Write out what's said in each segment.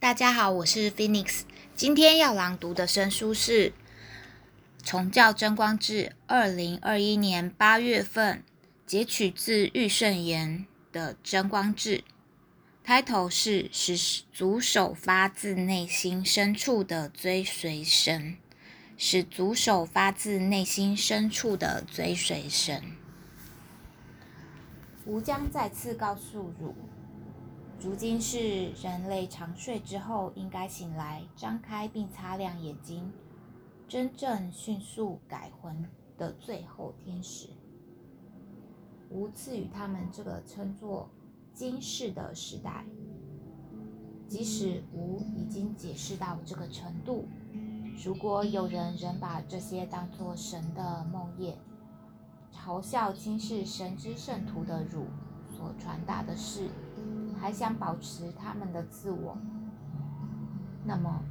大家好，我是 Phoenix。今天要朗读的神书是《崇教真光志》，二零二一年八月份截取自御圣言的真光志。开头是“使足手发自内心深处的追随神”，使足手发自内心深处的追随神。吾将再次告诉汝。如今是人类长睡之后应该醒来、张开并擦亮眼睛，真正迅速改魂的最后天使。无赐予他们这个称作今世的时代。即使吾已经解释到这个程度，如果有人仍把这些当作神的梦魇，嘲笑今世神之圣徒的汝所传达的事。还想保持他们的自我，那么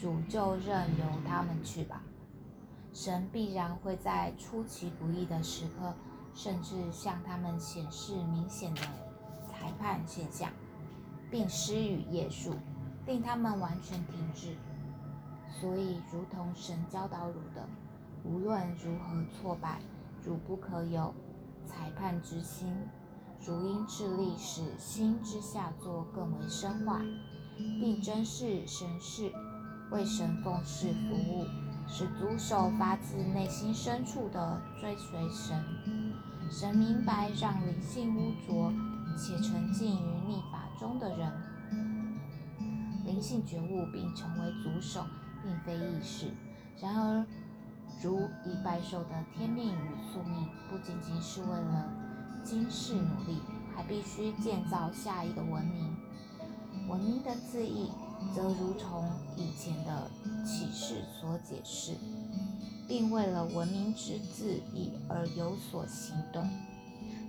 主就任由他们去吧。神必然会在出其不意的时刻，甚至向他们显示明显的裁判现象，并施予耶稣，令他们完全停止。所以，如同神教导汝的，无论如何挫败，汝不可有裁判之心。如因智力使心之下作更为深化，并珍视神事，为神奉事服务，使足手发自内心深处的追随神。神明白，让灵性污浊且沉浸于逆法中的人，灵性觉悟并成为足手，并非易事。然而，如已拜受的天命与宿命，不仅仅是为了。今世努力，还必须建造下一个文明。文明的字义，则如同以前的启示所解释，并为了文明之字义而有所行动。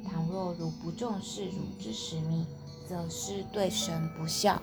倘若汝不重视汝之使命，则是对神不孝。